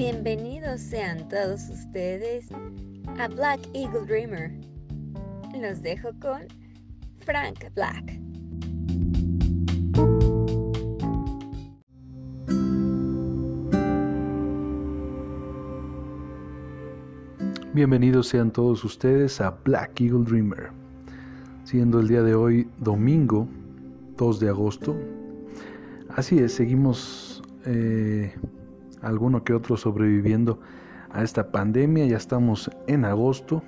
Bienvenidos sean todos ustedes a Black Eagle Dreamer. Los dejo con Frank Black. Bienvenidos sean todos ustedes a Black Eagle Dreamer, siendo el día de hoy domingo 2 de agosto. Así es, seguimos eh, alguno que otro sobreviviendo a esta pandemia, ya estamos en agosto,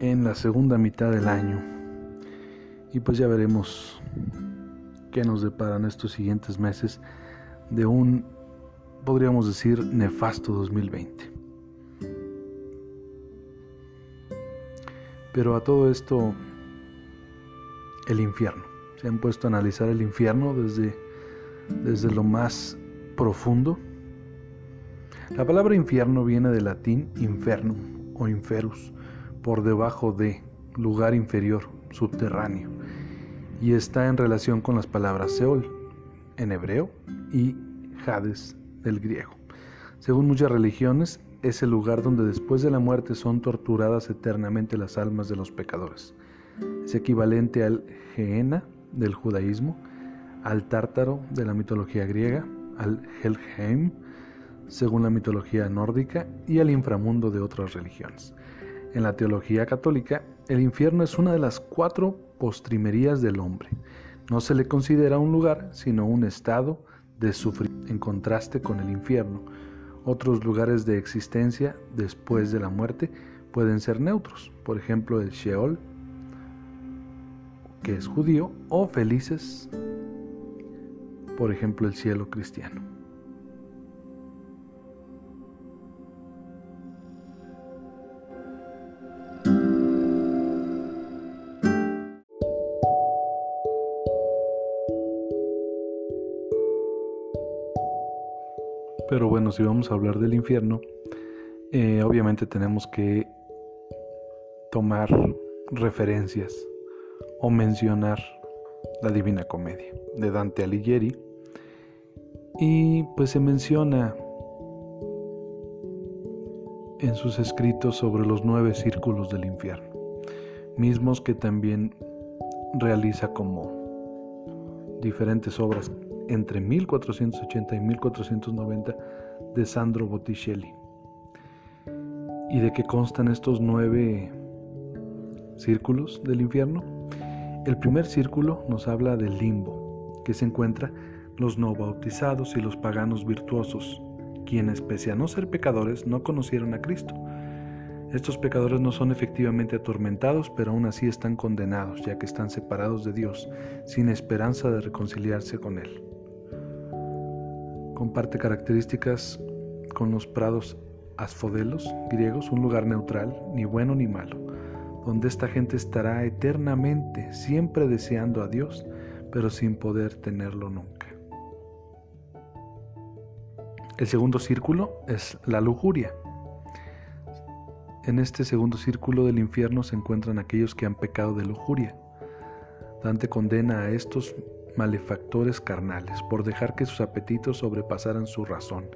en la segunda mitad del año, y pues ya veremos qué nos deparan estos siguientes meses de un, podríamos decir, nefasto 2020. Pero a todo esto, el infierno. Se han puesto a analizar el infierno desde, desde lo más profundo. La palabra infierno viene del latín infernum o inferus, por debajo de, lugar inferior, subterráneo, y está en relación con las palabras Seol en hebreo y Hades del griego. Según muchas religiones, es el lugar donde después de la muerte son torturadas eternamente las almas de los pecadores. Es equivalente al Gehenna del judaísmo, al Tártaro de la mitología griega, al Helheim según la mitología nórdica y al inframundo de otras religiones. En la teología católica, el infierno es una de las cuatro postrimerías del hombre. No se le considera un lugar, sino un estado de sufrimiento, en contraste con el infierno, otros lugares de existencia después de la muerte pueden ser neutros, por ejemplo el Sheol, que es judío, o felices, por ejemplo el cielo cristiano. Pero bueno, si vamos a hablar del infierno, eh, obviamente tenemos que tomar referencias o mencionar la Divina Comedia de Dante Alighieri. Y pues se menciona en sus escritos sobre los nueve círculos del infierno, mismos que también realiza como diferentes obras entre 1480 y 1490 de Sandro Botticelli. ¿Y de qué constan estos nueve círculos del infierno? El primer círculo nos habla del limbo, que se encuentra los no bautizados y los paganos virtuosos, quienes pese a no ser pecadores no conocieron a Cristo estos pecadores no son efectivamente atormentados, pero aún así están condenados, ya que están separados de Dios, sin esperanza de reconciliarse con Él. Comparte características con los prados asfodelos griegos, un lugar neutral, ni bueno ni malo, donde esta gente estará eternamente, siempre deseando a Dios, pero sin poder tenerlo nunca. El segundo círculo es la lujuria en este segundo círculo del infierno se encuentran aquellos que han pecado de lujuria. Dante condena a estos malefactores carnales por dejar que sus apetitos sobrepasaran su razón.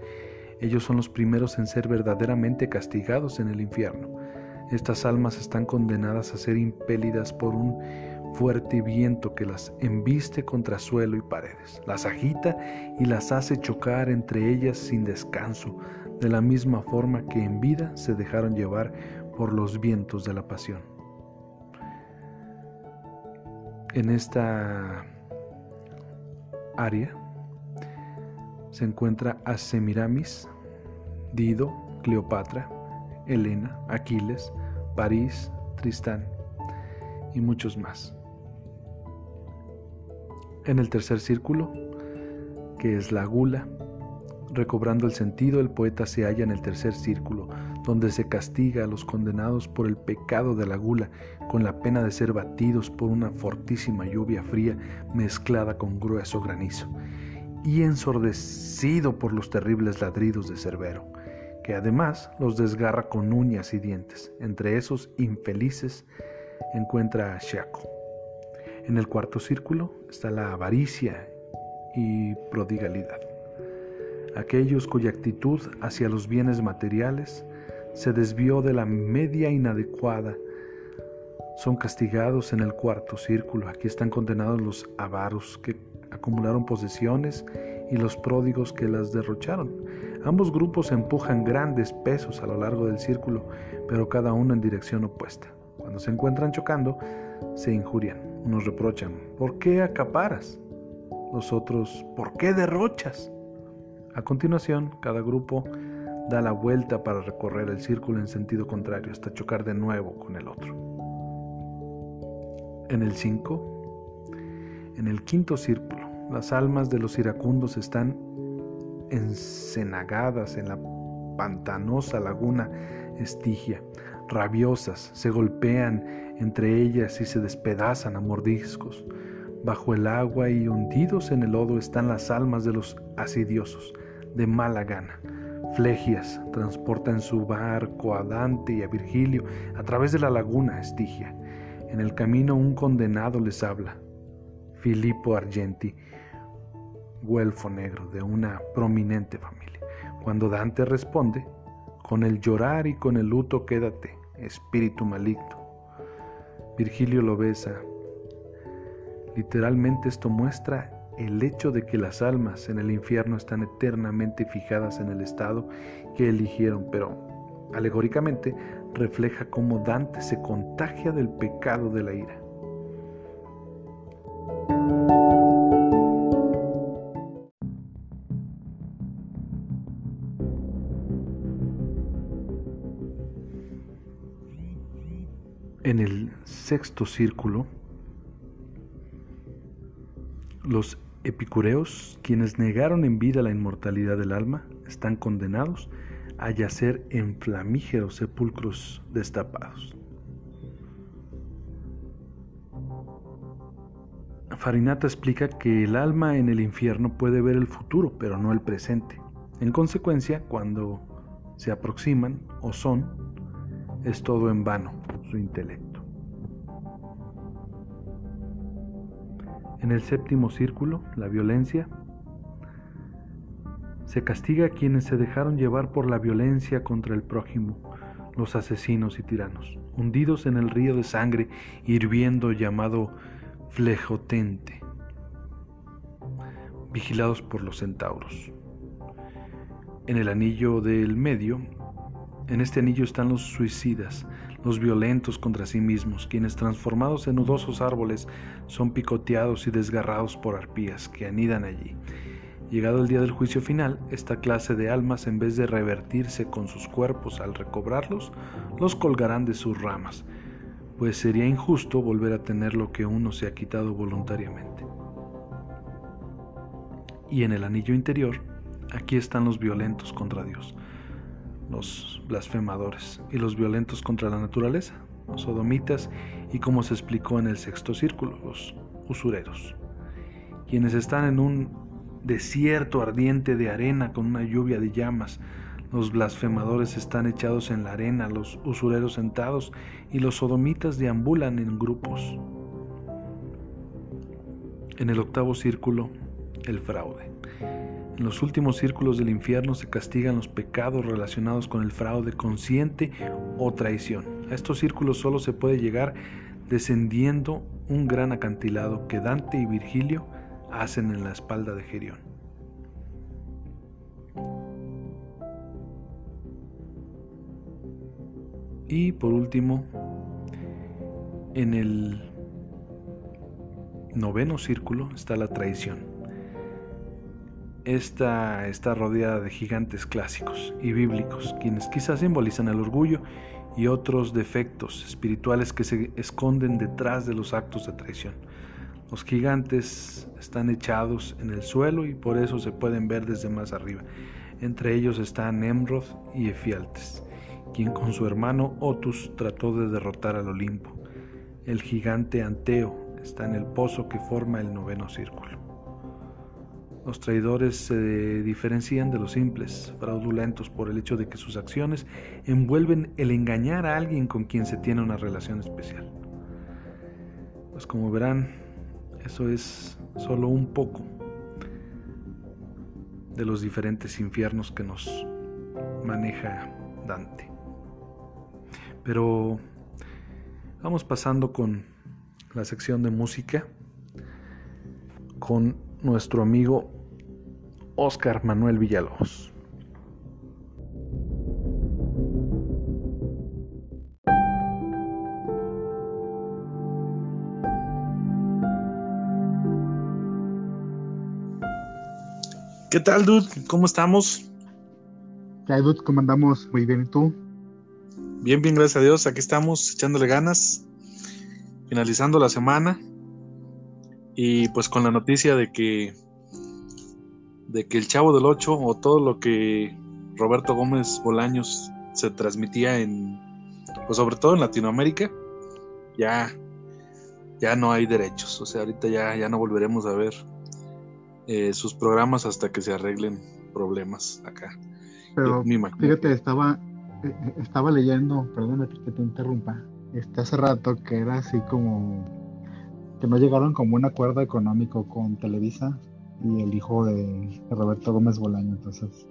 Ellos son los primeros en ser verdaderamente castigados en el infierno. Estas almas están condenadas a ser impelidas por un fuerte viento que las embiste contra suelo y paredes, las agita y las hace chocar entre ellas sin descanso, de la misma forma que en vida se dejaron llevar por los vientos de la pasión. En esta área se encuentra a Semiramis, Dido, Cleopatra, Helena, Aquiles, París, Tristán y muchos más. En el tercer círculo, que es la gula, Recobrando el sentido, el poeta se halla en el tercer círculo, donde se castiga a los condenados por el pecado de la gula, con la pena de ser batidos por una fortísima lluvia fría mezclada con grueso granizo, y ensordecido por los terribles ladridos de Cerbero, que además los desgarra con uñas y dientes. Entre esos infelices encuentra a Shaco. En el cuarto círculo está la avaricia y prodigalidad. Aquellos cuya actitud hacia los bienes materiales se desvió de la media inadecuada son castigados en el cuarto círculo. Aquí están condenados los avaros que acumularon posesiones y los pródigos que las derrocharon. Ambos grupos empujan grandes pesos a lo largo del círculo, pero cada uno en dirección opuesta. Cuando se encuentran chocando, se injurian. Unos reprochan, ¿por qué acaparas? Los otros, ¿por qué derrochas? A continuación, cada grupo da la vuelta para recorrer el círculo en sentido contrario hasta chocar de nuevo con el otro. En el 5, en el quinto círculo, las almas de los iracundos están encenagadas en la pantanosa laguna Estigia, rabiosas, se golpean entre ellas y se despedazan a mordiscos. Bajo el agua y hundidos en el lodo están las almas de los asidiosos, de mala gana. Flegias transporta en su barco a Dante y a Virgilio a través de la laguna Estigia. En el camino un condenado les habla, Filippo Argenti, güelfo negro de una prominente familia. Cuando Dante responde, con el llorar y con el luto quédate, espíritu maligno. Virgilio lo besa. Literalmente esto muestra el hecho de que las almas en el infierno están eternamente fijadas en el estado que eligieron, pero alegóricamente refleja cómo Dante se contagia del pecado de la ira. Sexto círculo, los epicureos, quienes negaron en vida la inmortalidad del alma, están condenados a yacer en flamígeros sepulcros destapados. Farinata explica que el alma en el infierno puede ver el futuro, pero no el presente. En consecuencia, cuando se aproximan o son, es todo en vano su intelecto. En el séptimo círculo, la violencia, se castiga a quienes se dejaron llevar por la violencia contra el prójimo, los asesinos y tiranos, hundidos en el río de sangre hirviendo llamado flejotente, vigilados por los centauros. En el anillo del medio, en este anillo están los suicidas, los violentos contra sí mismos, quienes transformados en nudosos árboles son picoteados y desgarrados por arpías que anidan allí. Llegado el día del juicio final, esta clase de almas, en vez de revertirse con sus cuerpos al recobrarlos, los colgarán de sus ramas, pues sería injusto volver a tener lo que uno se ha quitado voluntariamente. Y en el anillo interior, aquí están los violentos contra Dios, los blasfemadores y los violentos contra la naturaleza, los sodomitas y como se explicó en el sexto círculo, los usureros, quienes están en un desierto ardiente de arena con una lluvia de llamas. Los blasfemadores están echados en la arena, los usureros sentados y los sodomitas deambulan en grupos. En el octavo círculo, el fraude. En los últimos círculos del infierno se castigan los pecados relacionados con el fraude consciente o traición. A estos círculos solo se puede llegar descendiendo un gran acantilado que Dante y Virgilio hacen en la espalda de Gerión. Y por último, en el noveno círculo está la traición. Esta está rodeada de gigantes clásicos y bíblicos, quienes quizás simbolizan el orgullo y otros defectos espirituales que se esconden detrás de los actos de traición. Los gigantes están echados en el suelo y por eso se pueden ver desde más arriba. Entre ellos están Nemrod y Efialtes, quien con su hermano Otus trató de derrotar al Olimpo. El gigante Anteo está en el pozo que forma el noveno círculo. Los traidores se diferencian de los simples, fraudulentos por el hecho de que sus acciones envuelven el engañar a alguien con quien se tiene una relación especial. Pues como verán, eso es solo un poco de los diferentes infiernos que nos maneja Dante. Pero vamos pasando con la sección de música con nuestro amigo Oscar Manuel Villalobos. ¿Qué tal, dude? ¿Cómo estamos? ¿Qué hay, dude? ¿Cómo andamos? Muy bien, ¿y tú? Bien, bien, gracias a Dios. Aquí estamos echándole ganas, finalizando la semana y pues con la noticia de que de que el Chavo del Ocho o todo lo que Roberto Gómez Bolaños se transmitía en pues sobre todo en Latinoamérica ya ya no hay derechos, o sea, ahorita ya ya no volveremos a ver eh, sus programas hasta que se arreglen problemas acá. Pero fíjate, estaba, eh, eh, estaba leyendo, perdóname que te interrumpa, este, hace rato que era así como que no llegaron como un acuerdo económico con Televisa y el hijo de, Roberto Gómez Bolaño, entonces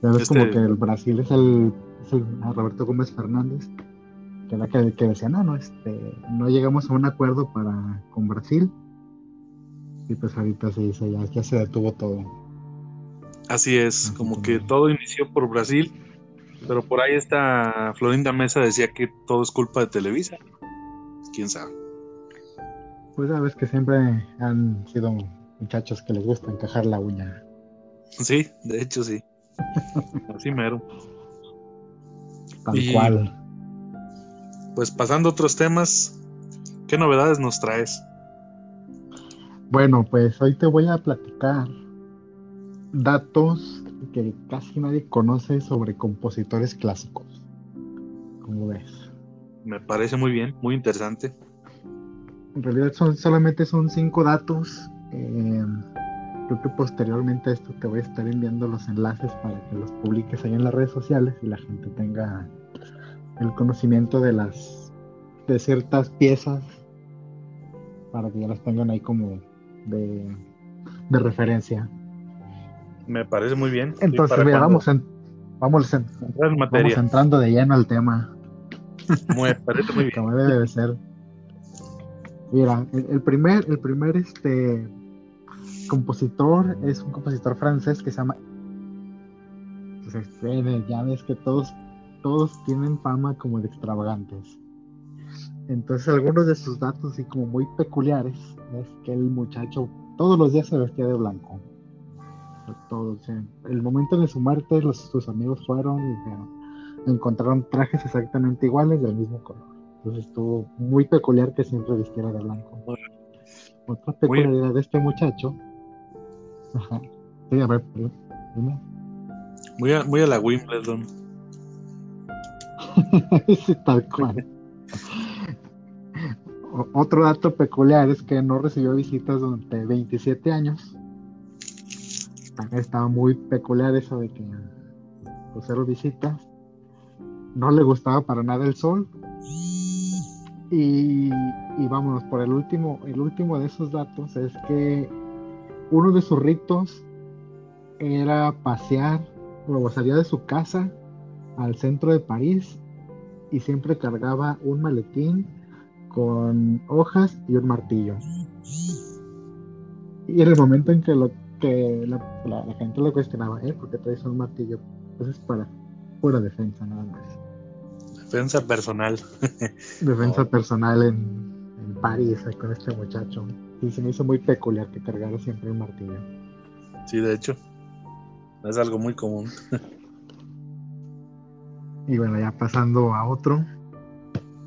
ya ves como este que el Brasil es el, Roberto Gómez Fernández, que era que, que decía, no, no, este, no llegamos a un acuerdo para con Brasil, y pues ahorita se dice, ya, ya se detuvo todo. Así es, como que todo inició por Brasil, pero por ahí está Florinda Mesa decía que todo es culpa de Televisa. ¿Quién sabe? Pues sabes que siempre han sido muchachos que les gusta encajar la uña. Sí, de hecho sí. Así mero. Tal cual. Pues pasando a otros temas, ¿qué novedades nos traes? Bueno, pues hoy te voy a platicar datos que casi nadie conoce sobre compositores clásicos. ¿Cómo ves? Me parece muy bien, muy interesante. En realidad son, solamente son cinco datos. Eh, creo que posteriormente a esto te voy a estar enviando los enlaces para que los publiques ahí en las redes sociales y la gente tenga el conocimiento de las de ciertas piezas para que ya las tengan ahí como de, referencia. Me parece muy bien. Entonces, mira, vamos, vamos, entrando de lleno al tema. Me parece muy bien. Como debe de ser. Mira, el, primer, el primer este compositor es un compositor francés que se llama. Ya ves que todos, todos tienen fama como de extravagantes. Entonces, algunos de sus datos, y como muy peculiares, es que el muchacho todos los días se vestía de blanco. Todos, el momento de su muerte, los, sus amigos fueron y encontraron trajes exactamente iguales del mismo color. Entonces estuvo muy peculiar que siempre vistiera de blanco. Otra peculiaridad de este muchacho. Ajá. Sí, a ver, dime. Muy a, muy a la Wimbledon. sí, tal cual otro dato peculiar es que no recibió visitas durante 27 años. estaba muy peculiar eso de que pues, cero visitas. No le gustaba para nada el sol. Y, vámonos, por el último, el último de esos datos es que uno de sus ritos era pasear, o salía de su casa al centro de París y siempre cargaba un maletín con hojas y un martillo. Y en el momento en que lo que la, gente lo cuestionaba, ¿eh? ¿Por qué traes un martillo? Pues es para pura defensa nada más. Defensa personal. defensa personal en, en París eh, con este muchacho. Y se me hizo muy peculiar que cargara siempre un martillo. Sí, de hecho. Es algo muy común. y bueno, ya pasando a otro,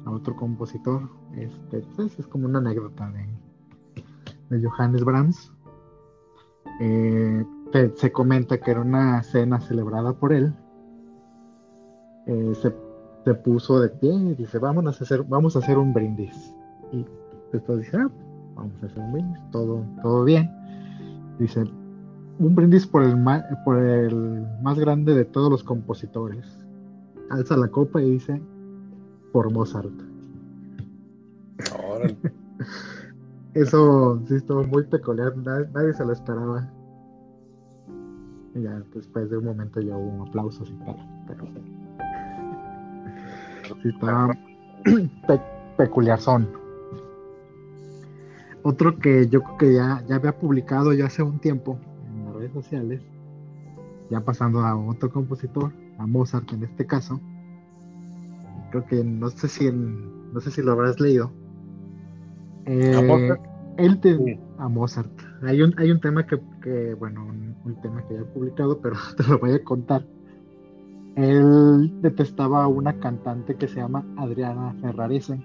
a otro compositor, este, pues, es como una anécdota de, de Johannes Brahms. Eh, se, comenta que era una cena celebrada por él. Eh, se, puso de pie y dice, vamos a hacer, vamos a hacer un brindis. Y después dice, ah, vamos a hacer un brindis, todo, todo bien. Dice, un brindis por el, por el más grande de todos los compositores. Alza la copa y dice, por Mozart. Eso sí estuvo muy peculiar, nadie, se lo esperaba. Y ya después de un momento ya hubo aplausos y tal. Pero sí pe- peculiar son. Otro que yo creo que ya, ya había publicado ya hace un tiempo en las redes sociales, ya pasando a otro compositor, a Mozart en este caso. Creo que no sé si en- no sé si lo habrás leído. Eh, ¿A Mozart? él te- Sí. a Mozart. Hay un, hay un tema que, que, bueno, un, un tema que ya he publicado, pero te lo voy a contar. Él detestaba a una cantante que se llama Adriana Ferrarese.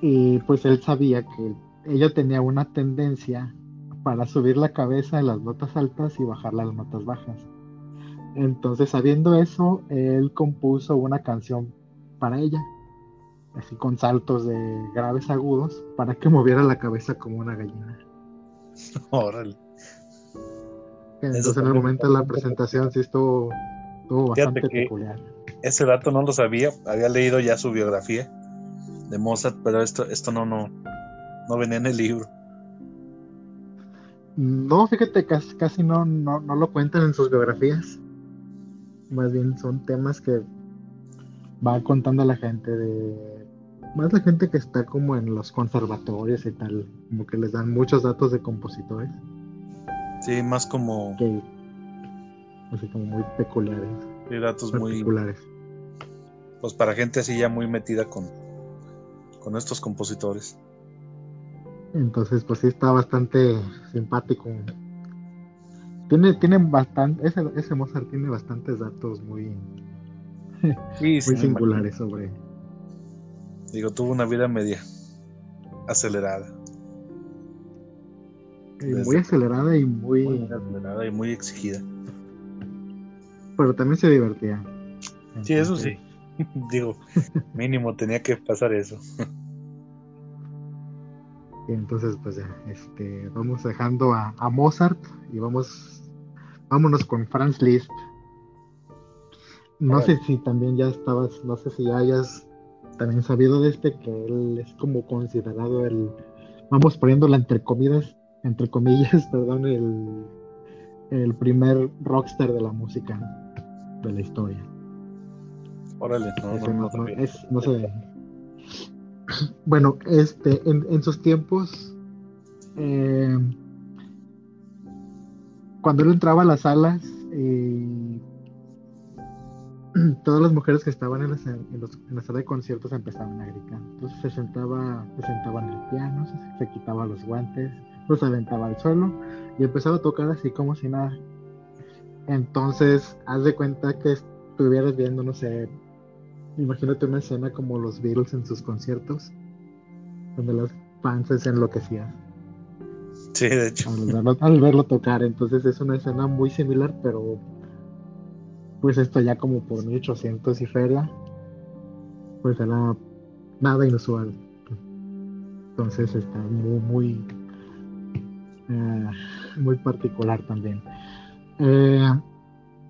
Y pues él sabía que ella tenía una tendencia para subir la cabeza en las notas altas y bajar las notas bajas. Entonces, sabiendo eso, él compuso una canción para ella, así con saltos de graves agudos, para que moviera la cabeza como una gallina. Órale. Entonces, en el momento de la presentación, sí estuvo, bastante peculiar. Ese dato no lo sabía. Había leído ya su biografía de Mozart, pero esto, esto no, no, no venía en el libro. No, fíjate, casi, casi no, no, no lo cuentan en sus biografías. Más bien son temas que va contando la gente de... Más la gente que está como en los conservatorios y tal, como que les dan muchos datos de compositores, Sí, más como que así como muy peculiares, sí, datos muy, particulares. pues para gente así ya muy metida con, con estos compositores. Entonces, pues sí está bastante simpático. Tiene, tiene bastante, ese, ese Mozart tiene bastantes datos muy, Sí, muy singulares sobre. Digo, tuvo una vida media acelerada. Desde- muy acelerada y muy, Muy acelerada y muy exigida. pero también se divertía. Sí, eso sí. Digo, mínimo tenía que pasar eso. Y entonces, pues ya, este, vamos dejando a, a Mozart y vamos, vámonos con Franz Liszt. No sé si también ya estabas, no sé si ya hayas también sabido de este, que él es como considerado el, vamos poniéndola entre comidas, entre comillas, perdón, el, el primer rockstar de la música de la historia. Órale, no, no, es-. Bueno, este, en, en sus tiempos, eh, cuando él entraba a las salas, eh, todas las mujeres que estaban en la, sa- en los- en la sala de conciertos empezaban a gritar. Entonces se sentaba, se sentaba en el piano, se, se quitaba los guantes, los aventaba al suelo y empezaba a tocar así como si nada. Entonces, haz de cuenta que estuvieras viendo, no sé, Imagínate una escena como los Beatles en sus conciertos, donde las fans se enloquecían Sí, de hecho. al verlo, al verlo tocar. Entonces es una escena muy similar, pero pues esto ya como por 1800 y feria, pues era nada inusual. Entonces está muy, muy, eh, muy particular también. Eh,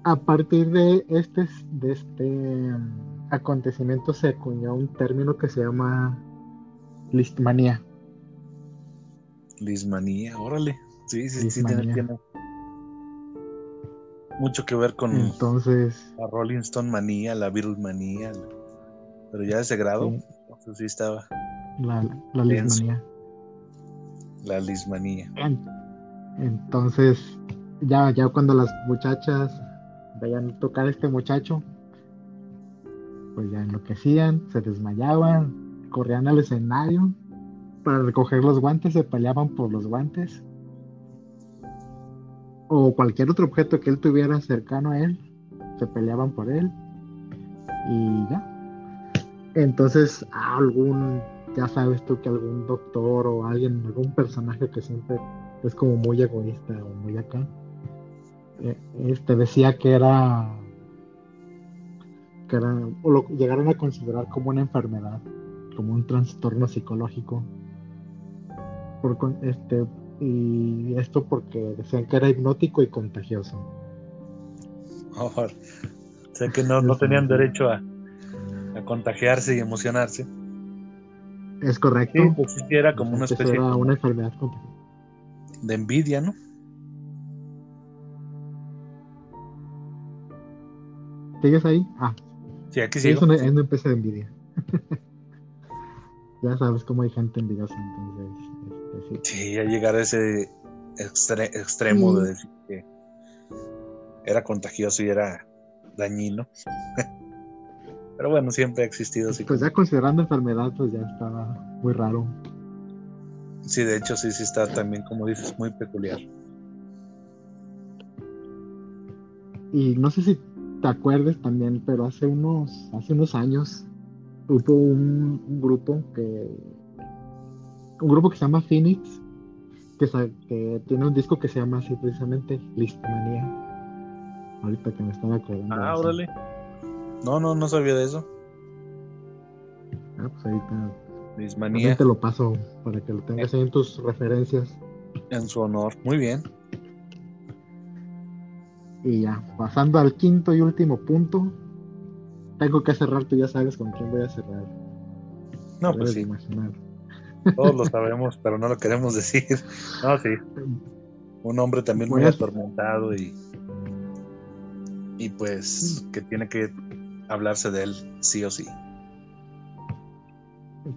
a partir de este, de este mm, acontecimiento se acuñó un término que se llama listmanía. Lismanía, órale. Sí, sí, sí, tiene, Lismanía. tiene mucho que ver con Entonces, la Rolling Stone manía, la Beatles manía. Pero ya de ese grado, Sí. entonces sí estaba la, lismanía. La lismanía. En- Entonces, ya, ya cuando las muchachas veían tocar a este muchacho, pues ya enloquecían, se desmayaban, corrían al escenario para recoger los guantes, se peleaban por los guantes. O cualquier otro objeto que él tuviera cercano a él, se peleaban por él. Y ya. Entonces, algún, ya sabes tú que algún doctor o alguien, algún personaje que siempre es como muy egoísta o muy acá. eh, Este decía que era que era o lo llegaron a considerar como una enfermedad, como un trastorno psicológico. Por este y esto porque decían que era hipnótico y contagioso. Órale. O sea que no, no tenían derecho a, a contagiarse y emocionarse. Es correcto. Sí, pues sí, era como una este especie. Era una enfermedad de envidia, ¿no? ¿Sigues ahí? Ah. Sí, aquí sí. Es una, es de envidia. ya sabes cómo hay gente envidiosa, entonces. Este, sí. sí, a llegar a ese extremo de decir que era contagioso y era dañino. Pero bueno, siempre ha existido así. Pues ya considerando enfermedad, pues ya estaba muy raro. Sí, de hecho, sí, sí está también, como dices, muy peculiar. Y no sé si te acuerdes también, pero hace unos, hace unos años hubo un, un grupo que un grupo que se llama Phoenix que, sa- que tiene un disco que se llama así precisamente Listomanía. Ahorita que me estaba acordando. Ah, eso. No, no, no sabía de eso. Ah, pues ahorita Mis también manía te lo paso para que lo tengas ahí en tus referencias. en su honor. Muy bien. Y ya, pasando al quinto y último punto, tengo que cerrar, tú ya sabes con quién voy a cerrar. No, Te pues sí, imaginar. todos lo sabemos, pero no lo queremos decir. No, sí. Un hombre también muy Pues- atormentado y. Y pues que tiene que hablarse de él sí o sí.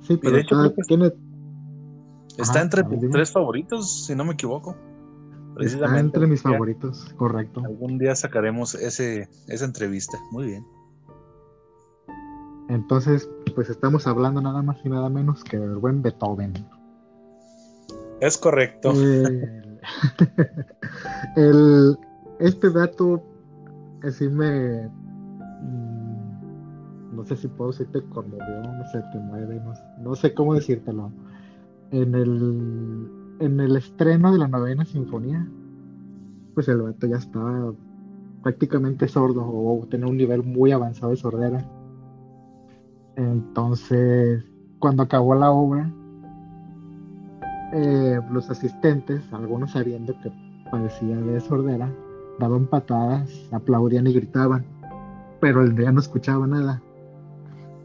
Sí, pero hecho, está- tiene, Está Ajá, entre dime. tres favoritos, si no me equivoco. está entre mis favoritos, correcto. Algún día sacaremos ese, esa entrevista. Muy bien. Entonces, pues estamos hablando nada más y nada menos que del buen Beethoven. Es correcto. Eh, el, este dato así me mm, no sé si puedo decir te conmovió, no sé, no sé cómo decírtelo. En el en el estreno de la novena sinfonía, pues el vato ya estaba prácticamente sordo o tenía un nivel muy avanzado de sordera. Entonces, cuando acabó la obra, eh, los asistentes, algunos sabiendo que padecía de sordera, daban patadas, aplaudían y gritaban, pero él ya no escuchaba nada.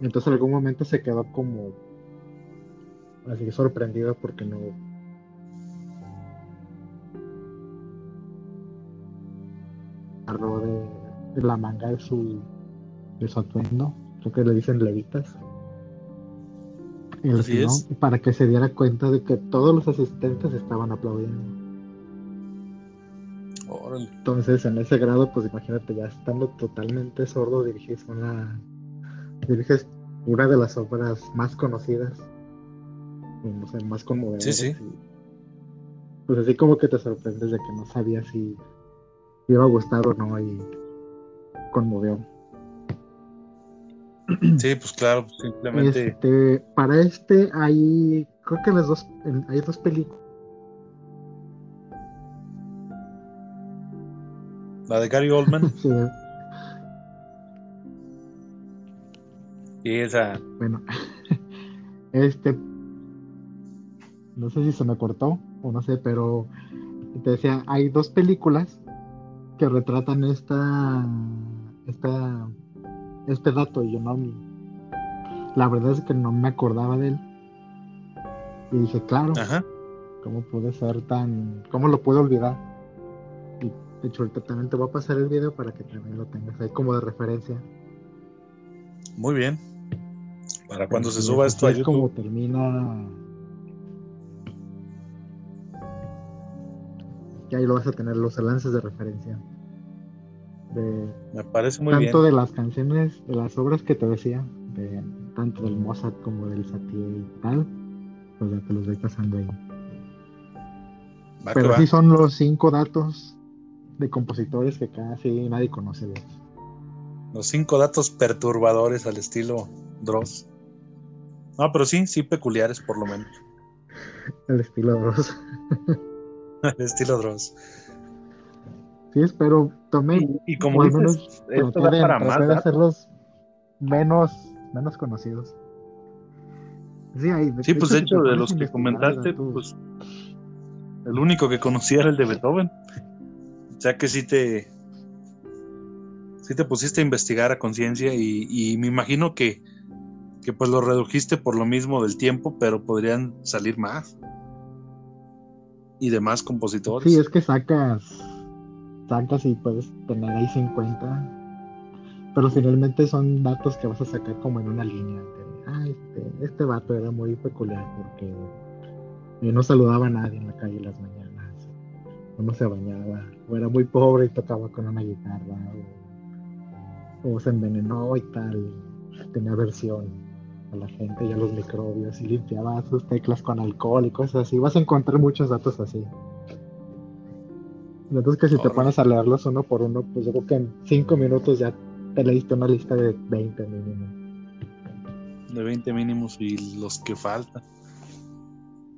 Entonces en algún momento se quedó como así sorprendido porque no agarró de, de la manga de su de su atuendo, creo que le dicen levitas. Así es. para que se diera cuenta de que todos los asistentes estaban aplaudiendo. Entonces, en ese grado, pues imagínate, ya estando totalmente sordo, diriges una. Diriges una de las obras más conocidas, más conmovedoras. Sí, sí. y, pues así como que te sorprendes de que no sabías si te iba a gustar o no, y conmovió. Sí, pues claro, simplemente. Este, para este hay, creo que las dos, en- hay dos películas. La de Gary Oldman. Sí, y esa. Bueno, este, no sé si se me cortó o no sé, pero te decía, hay dos películas que retratan esta, esta, este dato y yo no, la verdad es que no me acordaba de él. Y dije, claro, Ajá. ¿cómo puede ser tan, cómo lo puedo olvidar? Y de hecho, ahorita también te voy a pasar el video para que también lo tengas ahí como de referencia. Muy bien. Para cuando se suba esto a es como termina. Y ahí lo vas a tener los lances de referencia. De, Me parece muy bien. tanto de las canciones, de las obras que te decía, de, tanto del Mozart como del Satie y tal, pues ya te los voy pasando ahí. Va Pero va. sí son los cinco datos de compositores que casi nadie conoce de ellos. Los cinco datos perturbadores al estilo Dross. No, pero sí, sí peculiares por lo menos. El estilo los. al estilo Dross. Sí, pero tomé Y, y como dices, menos esto da para más de hacerlos menos, menos conocidos. Sí, hay, Sí, pues de hecho, de los que comentaste, pues el único que conocía era el de Beethoven. O sea que sí te, sí te pusiste a investigar a conciencia y, y me imagino que, que pues lo redujiste por lo mismo del tiempo, pero podrían salir más. Y demás compositores. Sí, es que sacas, sacas y puedes tener ahí 50. pero finalmente son datos que vas a sacar como en una línea. ah, este, este vato era muy peculiar porque eh, no saludaba a nadie en la calle las mañanas, no se bañaba, o era muy pobre y tocaba con una guitarra, o, o se envenenó y tal, tenía aversión a la gente y a los microbios y limpiaba sus teclas con alcohol y cosas así. Vas a encontrar muchos datos así. Entonces que si te pones a leerlos uno por uno, pues yo creo que en cinco minutos ya te leíste una lista de 20 mínimo. De 20 mínimos y los que faltan.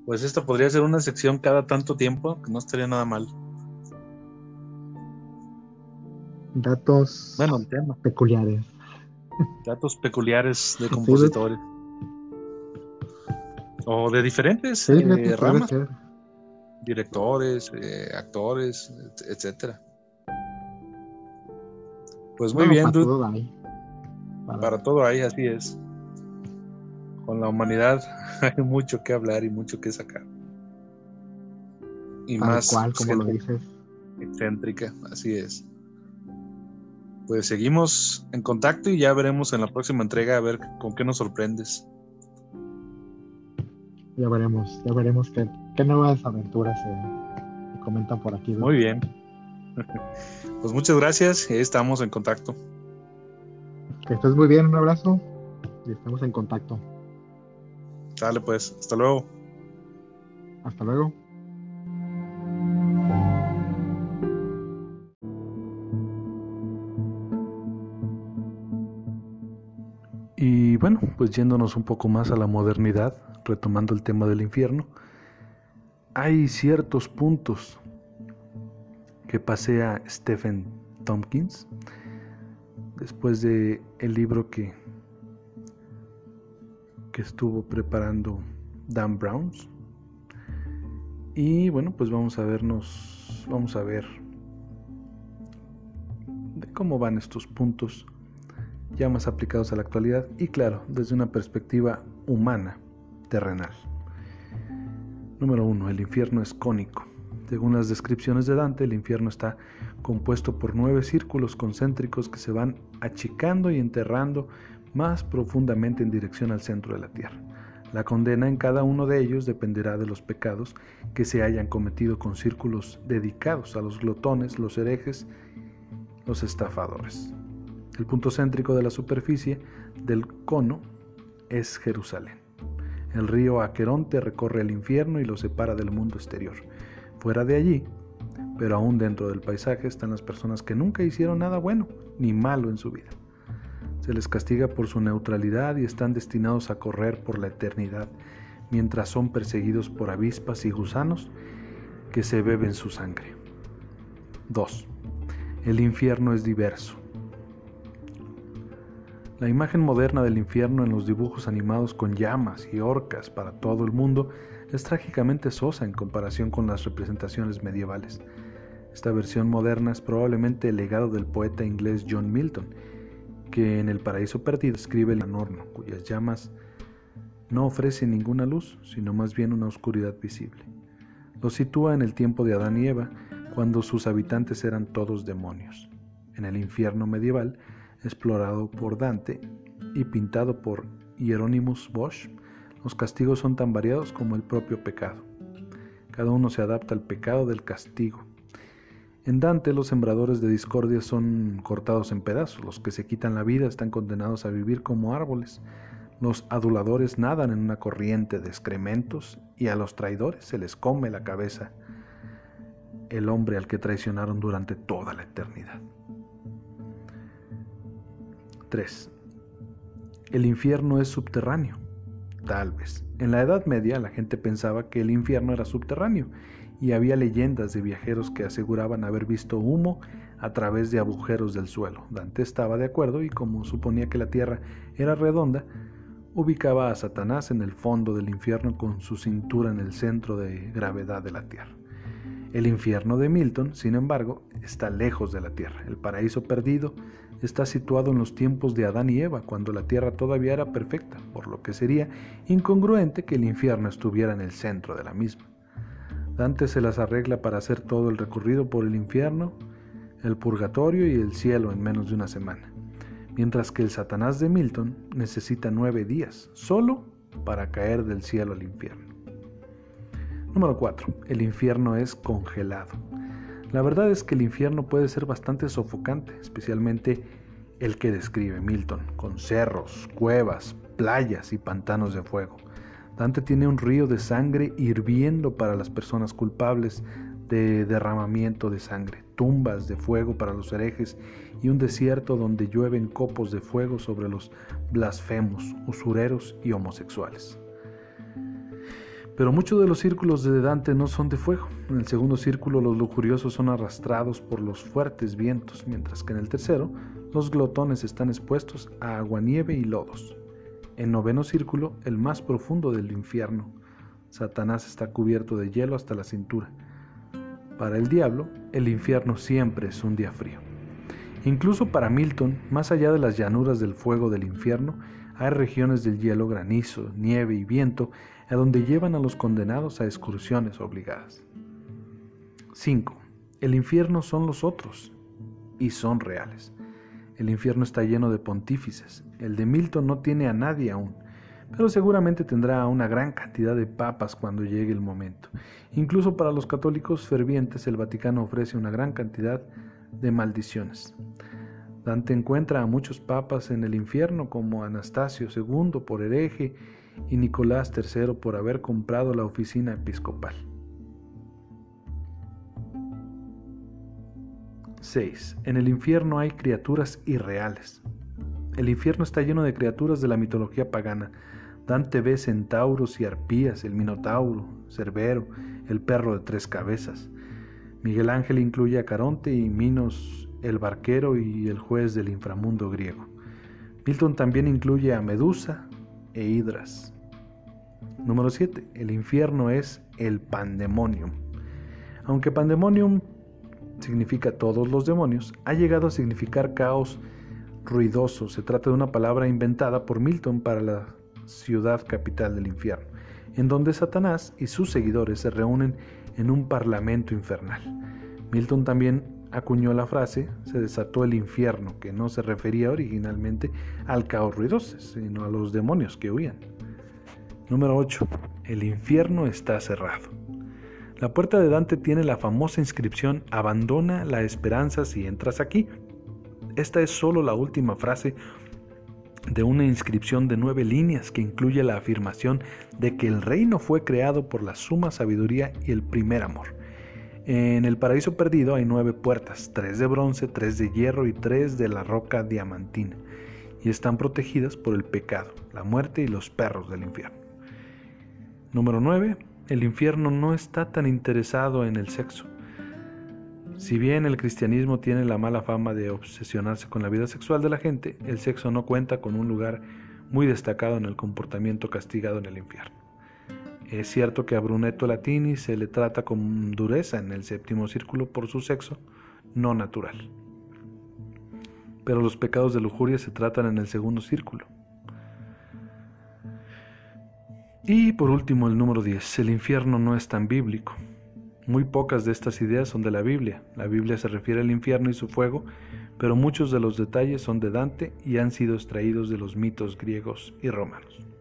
Pues esta podría ser una sección cada tanto tiempo, que no estaría nada mal. Datos bueno, el tema. peculiares. Datos peculiares de compositores. O de diferentes eh, ramas. Directores, eh, actores, etcétera. Pues muy bien, para Todo hay. Para... todo hay, así es. Con la humanidad hay mucho que hablar y mucho que sacar. Y más. Cual, como lo dices. Excéntrica, así es. Pues seguimos en contacto y ya veremos en la próxima entrega a ver con qué nos sorprendes. Ya veremos, ya veremos qué, qué nuevas aventuras se, comentan por aquí. Muy bien. Pues muchas gracias y estamos en contacto. Que estés muy bien, un abrazo y estamos en contacto. Dale pues, hasta luego. Hasta luego. Pues yéndonos un poco más a la modernidad, retomando el tema del infierno, hay ciertos puntos que pasea Stephen Tompkins después de el libro que que estuvo preparando Dan Browns. Y bueno pues vamos a vernos vamos a ver de cómo van estos puntos ya más aplicados a la actualidad y claro desde una perspectiva humana terrenal número uno el infierno es cónico según las descripciones de Dante, el infierno está compuesto por nueve círculos concéntricos que se van achicando y enterrando más profundamente en dirección al centro de la tierra. La condena en cada uno de ellos dependerá de los pecados que se hayan cometido con círculos dedicados a los glotones, los herejes, los estafadores. El punto céntrico de la superficie del cono es Jerusalén. El río Aqueronte recorre el infierno y lo separa del mundo exterior. Fuera de allí, pero aún dentro del paisaje están las personas que nunca hicieron nada bueno ni malo en su vida. Se les castiga por su neutralidad y están destinados a correr por la eternidad, mientras son perseguidos por avispas y gusanos que se beben su sangre. 2. El infierno es diverso. La imagen moderna del infierno en los dibujos animados con llamas y orcas para todo el mundo es trágicamente sosa en comparación con las representaciones medievales. Esta versión moderna es probablemente el legado del poeta inglés John Milton, que en El Paraíso Perdido escribe el anorno, cuyas llamas no ofrecen ninguna luz, sino más bien una oscuridad visible. Lo sitúa en el tiempo de Adán y Eva, cuando sus habitantes eran todos demonios. En el infierno medieval, explorado por Dante y pintado por Hieronymus Bosch, los castigos son tan variados como el propio pecado. Cada uno se adapta al pecado del castigo. En Dante los sembradores de discordia son cortados en pedazos, los que se quitan la vida están condenados a vivir como árboles, los aduladores nadan en una corriente de excrementos y a los traidores se les come la cabeza, el hombre al que traicionaron durante toda la eternidad. 3. El infierno es subterráneo. Tal vez. En la Edad Media la gente pensaba que el infierno era subterráneo y había leyendas de viajeros que aseguraban haber visto humo a través de agujeros del suelo. Dante estaba de acuerdo y como suponía que la tierra era redonda, ubicaba a Satanás en el fondo del infierno con su cintura en el centro de gravedad de la tierra. El infierno de Milton, sin embargo, está lejos de la tierra. El paraíso perdido está situado en los tiempos de Adán y Eva, cuando la tierra todavía era perfecta, por lo que sería incongruente que el infierno estuviera en el centro de la misma. Dante se las arregla para hacer todo el recorrido por el infierno, el purgatorio y el cielo en menos de una semana. mientras que el Satanás de Milton necesita nueve días solo para caer del cielo al infierno. Número 4. El infierno es congelado. La verdad es que el infierno puede ser bastante sofocante, especialmente el que describe Milton, con cerros, cuevas, playas y pantanos de fuego. Dante tiene un río de sangre hirviendo para las personas culpables de derramamiento de sangre, tumbas de fuego para los herejes y un desierto donde llueven copos de fuego sobre los blasfemos, usureros y homosexuales. Pero muchos de los círculos de Dante no son de fuego. En el segundo círculo los lujuriosos son arrastrados por los fuertes vientos, mientras que en el tercero los glotones están expuestos a aguanieve y lodos. En noveno círculo, el más profundo del infierno, Satanás está cubierto de hielo hasta la cintura. Para el diablo, el infierno siempre es un día frío. Incluso para Milton, más allá de las llanuras del fuego del infierno, hay regiones del hielo, granizo, nieve y viento a donde llevan a los condenados a excursiones obligadas. 5. El infierno son los otros y son reales. El infierno está lleno de pontífices. El de Milton no tiene a nadie aún, pero seguramente tendrá una gran cantidad de papas cuando llegue el momento. Incluso para los católicos fervientes el Vaticano ofrece una gran cantidad de maldiciones. Dante encuentra a muchos papas en el infierno como Anastasio II por hereje y Nicolás III por haber comprado la oficina episcopal. 6. En el infierno hay criaturas irreales. El infierno está lleno de criaturas de la mitología pagana. Dante ve centauros y arpías, el minotauro, Cerbero, el perro de tres cabezas. Miguel Ángel incluye a Caronte y Minos el barquero y el juez del inframundo griego. Milton también incluye a Medusa e Hidras. Número 7. El infierno es el pandemonium. Aunque pandemonium significa todos los demonios, ha llegado a significar caos ruidoso. Se trata de una palabra inventada por Milton para la ciudad capital del infierno, en donde Satanás y sus seguidores se reúnen en un parlamento infernal. Milton también acuñó la frase, se desató el infierno, que no se refería originalmente al caos ruidoso, sino a los demonios que huían. Número 8. El infierno está cerrado. La puerta de Dante tiene la famosa inscripción Abandona la esperanza si entras aquí. Esta es solo la última frase de una inscripción de nueve líneas que incluye la afirmación de que el reino fue creado por la suma sabiduría y el primer amor. En el paraíso perdido hay nueve puertas, tres de bronce, tres de hierro y tres de la roca diamantina, y están protegidas por el pecado, la muerte y los perros del infierno. Número 9. El infierno no está tan interesado en el sexo. Si bien el cristianismo tiene la mala fama de obsesionarse con la vida sexual de la gente, el sexo no cuenta con un lugar muy destacado en el comportamiento castigado en el infierno. Es cierto que a Brunetto Latini se le trata con dureza en el séptimo círculo por su sexo no natural. Pero los pecados de lujuria se tratan en el segundo círculo. Y por último el número 10. El infierno no es tan bíblico. Muy pocas de estas ideas son de la Biblia. La Biblia se refiere al infierno y su fuego, pero muchos de los detalles son de Dante y han sido extraídos de los mitos griegos y romanos.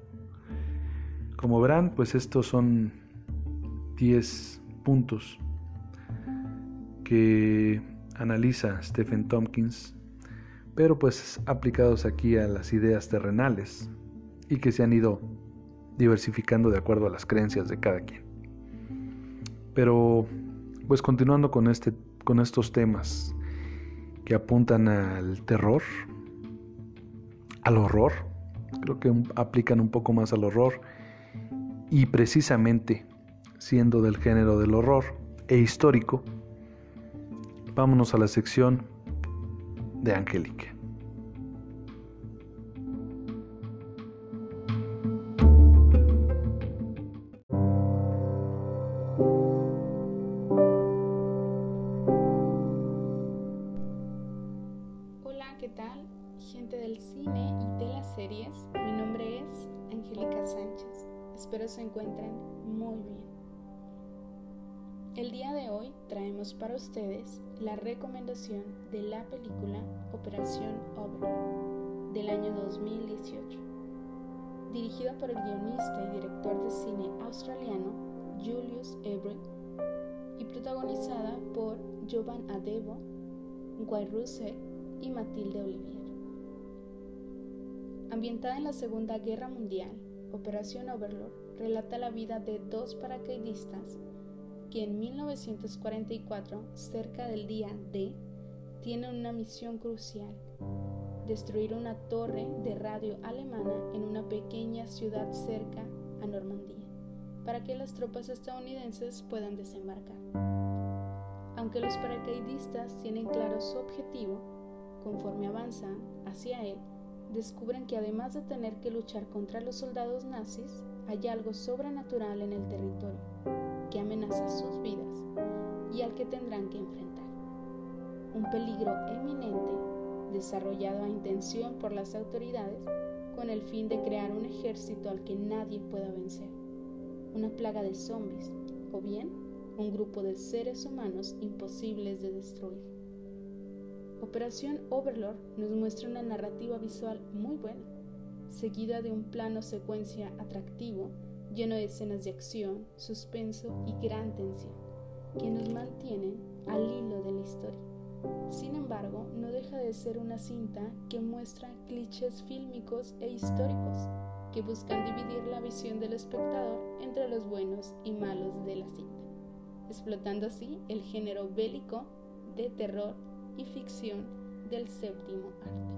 Como verán, pues estos son 10 puntos que analiza Stephen Tompkins, pero pues aplicados aquí a las ideas terrenales y que se han ido diversificando de acuerdo a las creencias de cada quien. Pero pues continuando con este con estos temas que apuntan al terror, al horror, creo que aplican un poco más al horror y precisamente siendo del género del horror e histórico, vámonos a la sección de Angélica. El día de hoy traemos para ustedes la recomendación de la película Operación Overlord. del año 2018, dirigida por el guionista y director de cine australiano Julius Everett y protagonizada por Jovan Adebo, Guy Russell y Matilde Olivier. Ambientada en la Segunda Guerra Mundial, Operación Overlord relata la vida de dos paracaidistas que en 1944, cerca del día D, tienen una misión crucial, destruir una torre de radio alemana en una pequeña ciudad cerca a Normandía, para que las tropas estadounidenses puedan desembarcar. Aunque los paracaidistas tienen claro su objetivo, conforme avanzan hacia él, descubren que además de tener que luchar contra los soldados nazis, hay algo sobrenatural en el territorio que amenaza sus vidas y al que tendrán que enfrentar. Un peligro eminente desarrollado a intención por las autoridades con el fin de crear un ejército al que nadie pueda vencer. Una plaga de zombies o bien un grupo de seres humanos imposibles de destruir. Operación Overlord nos muestra una narrativa visual muy buena, seguida de un plano secuencia atractivo, lleno de escenas de acción, suspenso y gran tensión, que nos mantienen al hilo de la historia. Sin embargo, no deja de ser una cinta que muestra clichés fílmicos e históricos que buscan dividir la visión del espectador entre los buenos y malos de la cinta, explotando así el género bélico de terror y ficción del séptimo arte.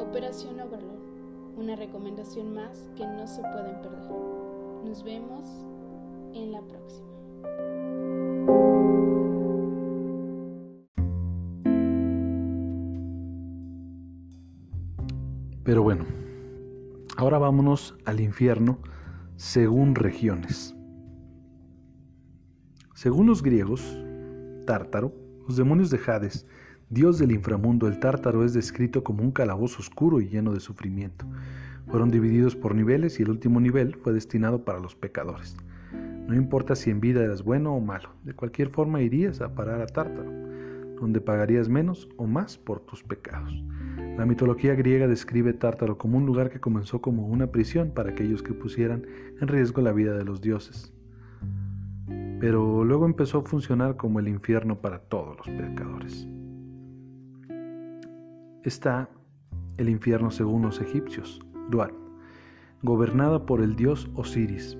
Operación Overlord, una recomendación más que no se pueden perder. Nos vemos en la próxima. Pero bueno, ahora vámonos al infierno según regiones. Según los griegos, Tártaro, los demonios de Hades, dios del inframundo, el Tártaro es descrito como un calabozo oscuro y lleno de sufrimiento. Fueron divididos por niveles y el último nivel fue destinado para los pecadores. No importa si en vida eras bueno o malo, de cualquier forma irías a parar a Tártaro, donde pagarías menos o más por tus pecados. La mitología griega describe Tártaro como un lugar que comenzó como una prisión para aquellos que pusieran en riesgo la vida de los dioses pero luego empezó a funcionar como el infierno para todos los pecadores. Está el infierno según los egipcios, Duat, gobernada por el dios Osiris.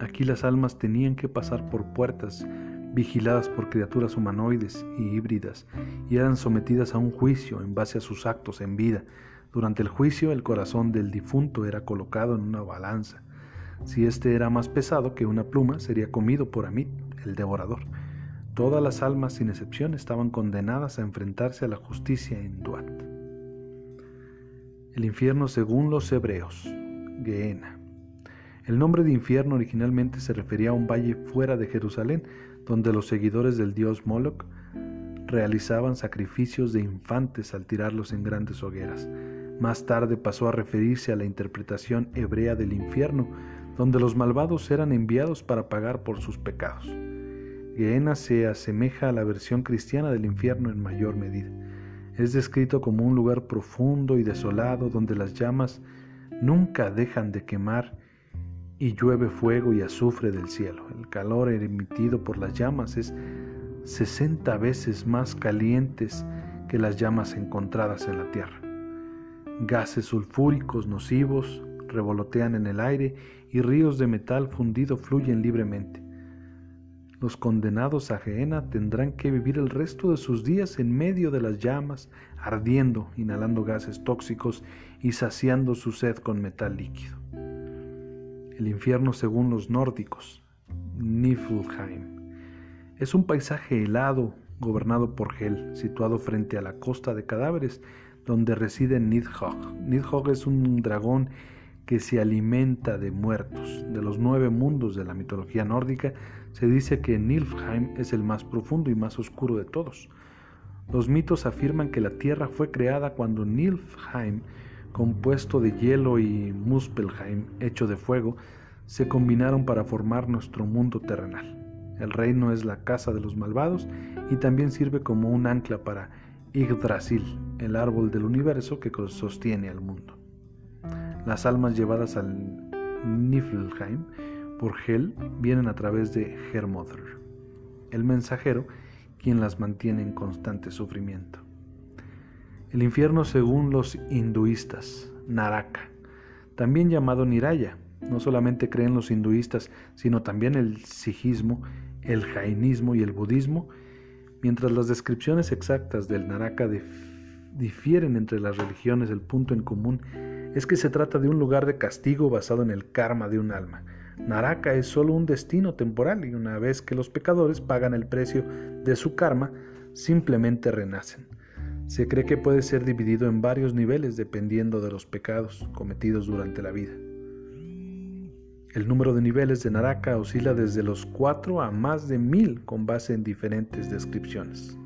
Aquí las almas tenían que pasar por puertas vigiladas por criaturas humanoides y híbridas y eran sometidas a un juicio en base a sus actos en vida. Durante el juicio el corazón del difunto era colocado en una balanza si éste era más pesado que una pluma, sería comido por Amit, el devorador. Todas las almas, sin excepción, estaban condenadas a enfrentarse a la justicia en Duat. El infierno según los hebreos, Gehenna. El nombre de infierno originalmente se refería a un valle fuera de Jerusalén, donde los seguidores del dios Moloch realizaban sacrificios de infantes al tirarlos en grandes hogueras. Más tarde pasó a referirse a la interpretación hebrea del infierno, donde los malvados eran enviados para pagar por sus pecados. Gehenna se asemeja a la versión cristiana del infierno en mayor medida. Es descrito como un lugar profundo y desolado donde las llamas nunca dejan de quemar y llueve fuego y azufre del cielo. El calor emitido por las llamas es 60 veces más calientes que las llamas encontradas en la tierra. Gases sulfúricos nocivos revolotean en el aire y ríos de metal fundido fluyen libremente. Los condenados a Gehenna tendrán que vivir el resto de sus días en medio de las llamas, ardiendo, inhalando gases tóxicos y saciando su sed con metal líquido. El infierno según los nórdicos, Niflheim, es un paisaje helado gobernado por Hel, situado frente a la costa de cadáveres, donde reside Nidhogg. Nidhogg es un dragón que se alimenta de muertos. De los nueve mundos de la mitología nórdica, se dice que Nilfheim es el más profundo y más oscuro de todos. Los mitos afirman que la Tierra fue creada cuando Nilfheim, compuesto de hielo, y Muspelheim, hecho de fuego, se combinaron para formar nuestro mundo terrenal. El reino es la casa de los malvados y también sirve como un ancla para Yggdrasil, el árbol del universo que sostiene al mundo. Las almas llevadas al Niflheim por Hel vienen a través de Hermodr, el mensajero, quien las mantiene en constante sufrimiento. El infierno según los hinduistas, Naraka, también llamado Niraya, no solamente creen los hinduistas, sino también el sijismo, el jainismo y el budismo, mientras las descripciones exactas del Naraka difieren entre las religiones, el punto en común es que se trata de un lugar de castigo basado en el karma de un alma. Naraka es solo un destino temporal y una vez que los pecadores pagan el precio de su karma, simplemente renacen. Se cree que puede ser dividido en varios niveles dependiendo de los pecados cometidos durante la vida. El número de niveles de Naraka oscila desde los 4 a más de 1000 con base en diferentes descripciones.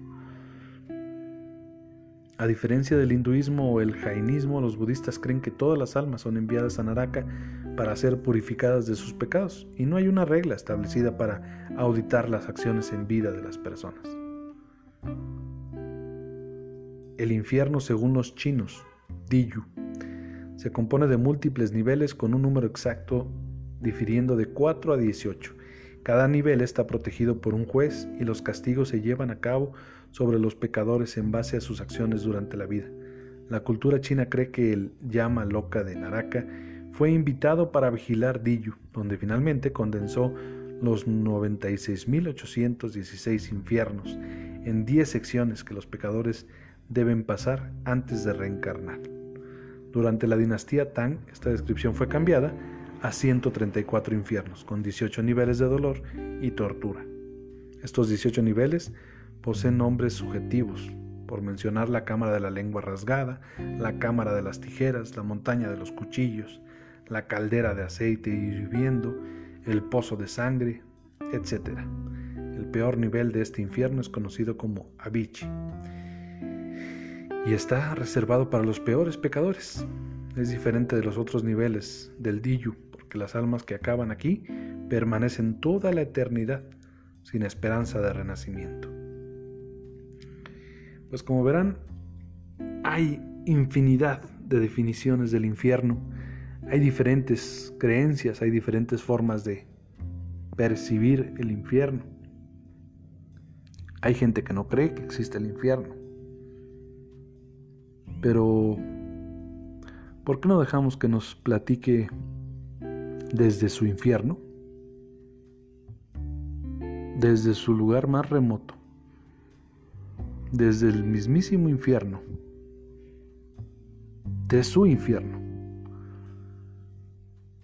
A diferencia del hinduismo o el jainismo, los budistas creen que todas las almas son enviadas a Naraka para ser purificadas de sus pecados y no hay una regla establecida para auditar las acciones en vida de las personas. El infierno según los chinos, Diyu, se compone de múltiples niveles con un número exacto difiriendo de 4 a 18. Cada nivel está protegido por un juez y los castigos se llevan a cabo sobre los pecadores en base a sus acciones durante la vida. La cultura china cree que el llama loca de Naraka fue invitado para vigilar Diyu, donde finalmente condensó los 96.816 infiernos en 10 secciones que los pecadores deben pasar antes de reencarnar. Durante la dinastía Tang, esta descripción fue cambiada a 134 infiernos, con 18 niveles de dolor y tortura. Estos 18 niveles poseen nombres subjetivos, por mencionar la cámara de la lengua rasgada, la cámara de las tijeras, la montaña de los cuchillos, la caldera de aceite hirviendo, el pozo de sangre, etc. El peor nivel de este infierno es conocido como Abichi y está reservado para los peores pecadores. Es diferente de los otros niveles del Diyu, las almas que acaban aquí permanecen toda la eternidad sin esperanza de renacimiento. Pues como verán, hay infinidad de definiciones del infierno, hay diferentes creencias, hay diferentes formas de percibir el infierno. Hay gente que no cree que existe el infierno. Pero, ¿por qué no dejamos que nos platique desde su infierno? Desde su lugar más remoto, desde el mismísimo infierno, de su infierno.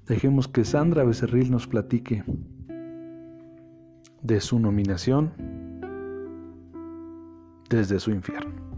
Dejemos que Sandra Becerril nos platique de su nominación desde su infierno.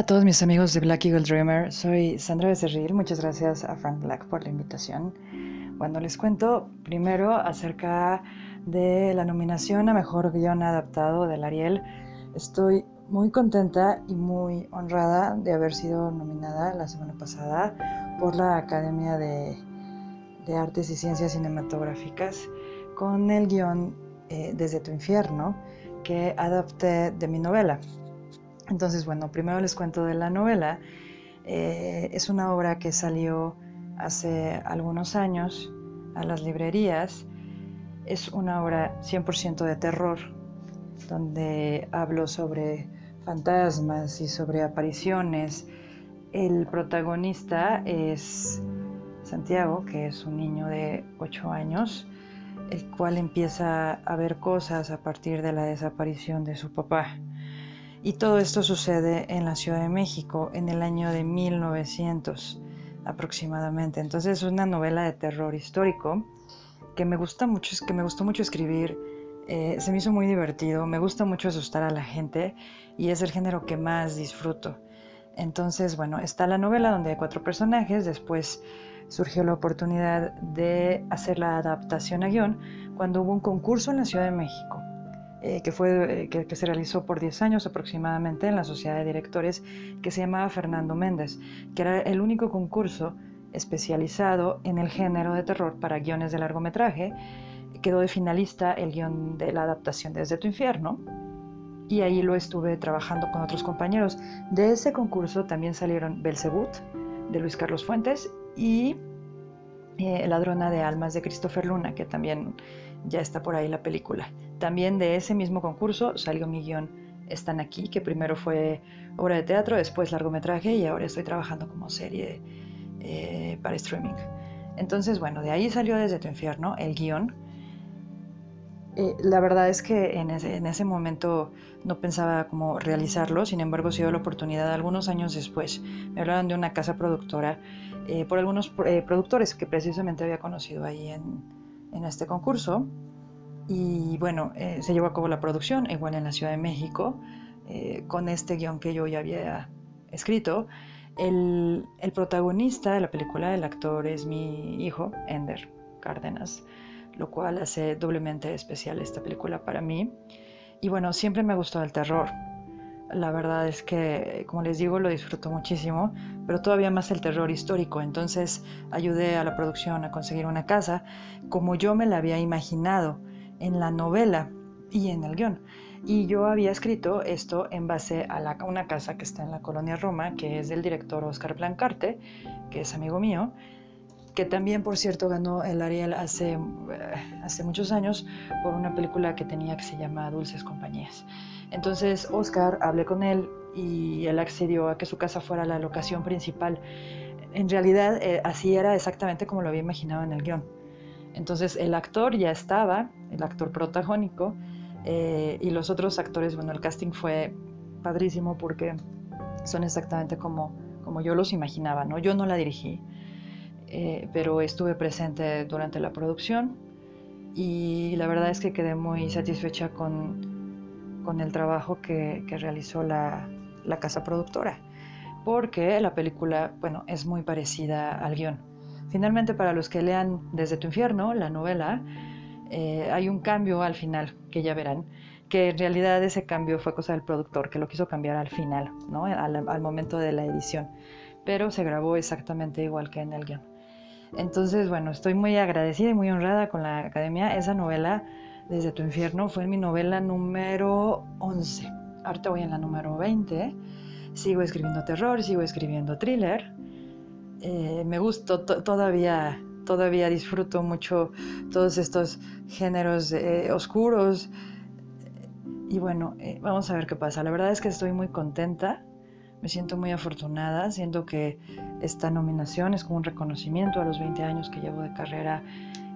Hola a todos mis amigos de Black Eagle Dreamer, soy Sandra Becerril, muchas gracias a Frank Black por la invitación. Bueno, les cuento primero acerca de la nominación a Mejor Guión Adaptado del Ariel. Estoy muy contenta y muy honrada de haber sido nominada la semana pasada por la Academia de, Artes y Ciencias Cinematográficas con el guion eh, Desde tu infierno que adapté de mi novela. Entonces, bueno, primero les cuento de la novela. Eh, es una obra que salió hace algunos años a las librerías. Es una obra 100% de terror, donde hablo sobre fantasmas y sobre apariciones. El protagonista es Santiago, que es un niño de 8 años, el cual empieza a ver cosas a partir de la desaparición de su papá. Y todo esto sucede en la Ciudad de México en el año de 1900 aproximadamente. Entonces es una novela de terror histórico que me gusta mucho, que me gustó mucho escribir. Eh, se me hizo muy divertido, me gusta mucho asustar a la gente y es el género que más disfruto. Entonces, bueno, está la novela donde hay cuatro personajes, después surgió la oportunidad de hacer la adaptación a guion cuando hubo un concurso en la Ciudad de México eh, que, fue, que, que, se realizó por 10 años aproximadamente en la Sociedad de Directores, que se llamaba Fernando Méndez, que era el único concurso especializado en el género de terror para guiones de largometraje. Quedó de finalista el guion de la adaptación Desde tu infierno, y ahí lo estuve trabajando con otros compañeros. De ese concurso también salieron Belzebut, de Luis Carlos Fuentes, y eh, Ladrona de Almas de Christopher Luna, que también ya está por ahí la película. También de ese mismo concurso salió mi guion Están aquí, que primero fue obra de teatro, después largometraje y ahora estoy trabajando como serie eh, para streaming. Entonces, bueno, de ahí salió desde tu infierno el guion eh, la verdad es que en ese, momento no pensaba cómo realizarlo, sin embargo se dio la oportunidad algunos años después. Me hablaron de una casa productora eh, por algunos productores que precisamente había conocido ahí en este concurso. Y bueno, se llevó a cabo la producción, igual en la Ciudad de México, con este guion que yo ya había escrito. El, el protagonista de la película, el actor, es mi hijo, Ender Cárdenas lo cual hace doblemente especial esta película para mí. Y bueno, siempre me ha gustado el terror. La verdad es que, como les digo, lo disfruto muchísimo, pero todavía más el terror histórico. Entonces ayudé a la producción a conseguir una casa como yo me la había imaginado en la novela y en el guion. Y yo había escrito esto en base a una casa que está en la colonia Roma, que es del director Oscar Blancarte, que es amigo mío, que también, por cierto, ganó el Ariel hace, eh, hace muchos años por una película que tenía que se llama Dulces Compañías. Entonces, Oscar, hablé con él y él accedió a que su casa fuera la locación principal. En realidad, eh, así era exactamente como lo había imaginado en el guion. Entonces, el actor ya estaba, el actor protagónico, eh, y los otros actores, bueno, el casting fue padrísimo porque son exactamente como, como yo los imaginaba, ¿no? Yo no la dirigí, eh, pero estuve presente durante la producción y la verdad es que quedé muy satisfecha con, con el trabajo que, que realizó la, la, casa productora, porque la película, bueno, es muy parecida al guion. Finalmente, para los que lean Desde tu infierno, la novela, eh, hay un cambio al final, que ya verán, que en realidad ese cambio fue cosa del productor, que lo quiso cambiar al final, ¿no? al, al momento de la edición, pero se grabó exactamente igual que en el guion. Entonces, bueno, estoy muy agradecida y muy honrada con la academia. Esa novela, Desde tu infierno, fue mi novela número 11. Ahorita voy en la número 20. Sigo escribiendo terror, sigo escribiendo thriller. Eh, me gusta todavía, todavía disfruto mucho todos estos géneros eh, oscuros. Y bueno, eh, vamos a ver qué pasa. La verdad es que estoy muy contenta me siento muy afortunada, siento que esta nominación es como un reconocimiento a los 20 años que llevo de carrera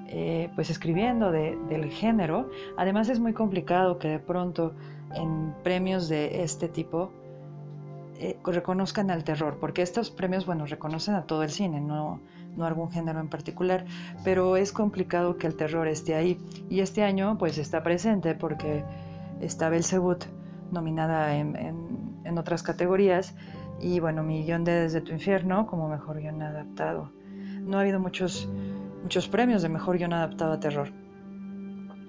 eh, pues escribiendo del género. Además es muy complicado que de pronto en premios de este tipo reconozcan al terror, porque estos premios, bueno, reconocen a todo el cine, no, no algún género en particular, pero es complicado que el terror esté ahí. Y este año pues está presente porque está Belzebut nominada en en otras categorías. Y bueno, mi guion de Desde tu infierno como mejor guion adaptado. No ha habido muchos, muchos premios de mejor guion adaptado a terror.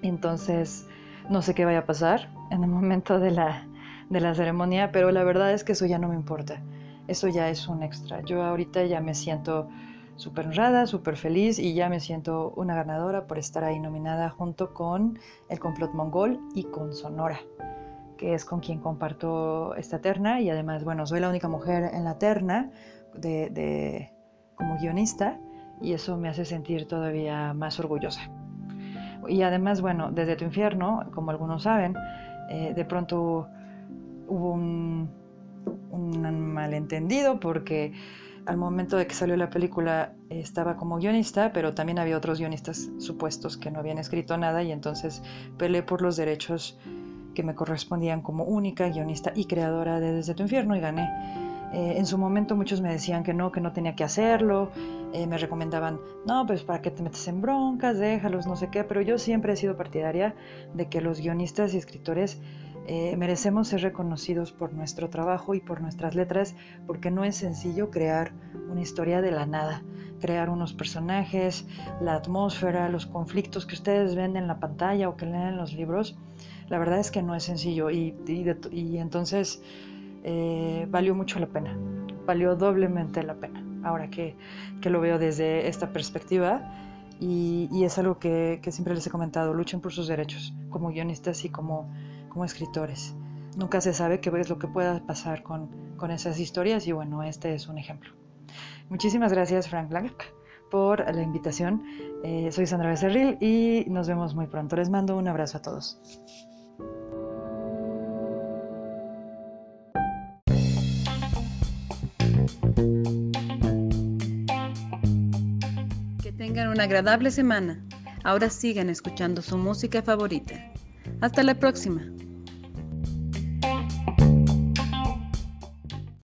Entonces, no sé qué vaya a pasar en el momento de la, de la ceremonia, pero la verdad es que eso ya no me importa. Eso ya es un extra. Yo ahorita ya me siento súper honrada, súper feliz y ya me siento una ganadora por estar ahí nominada junto con El Complot Mongol y con Sonora que es con quien comparto esta terna y además, bueno, soy la única mujer en la terna de, como guionista y eso me hace sentir todavía más orgullosa. Y además, bueno, desde tu infierno, como algunos saben, eh, de pronto hubo un, un malentendido porque al momento de que salió la película estaba como guionista, pero también había otros guionistas supuestos que no habían escrito nada y entonces peleé por los derechos que me correspondían como única guionista y creadora de Desde tu infierno y gané. Eh, en su momento muchos me decían que no, que no tenía que hacerlo, eh, me recomendaban, no, pues para qué te metes en broncas, déjalos, no sé qué, pero yo siempre he sido partidaria de que los guionistas y escritores eh, merecemos ser reconocidos por nuestro trabajo y por nuestras letras, porque no es sencillo crear una historia de la nada. crear unos personajes, la atmósfera, los conflictos que ustedes ven en la pantalla o que leen en los libros, la verdad es que no es sencillo y, y, entonces eh, valió mucho la pena, valió doblemente la pena, ahora que, que lo veo desde esta perspectiva. Y, y es algo que, que, siempre les he comentado, luchen por sus derechos como guionistas y como, como escritores. Nunca se sabe qué es lo que pueda pasar con, con esas historias y bueno, este es un ejemplo. Muchísimas gracias Frank Black por la invitación. Eh, soy Sandra Becerril y nos vemos muy pronto. Les mando un abrazo a todos. Que tengan una agradable semana. Ahora sigan escuchando su música favorita. Hasta la próxima.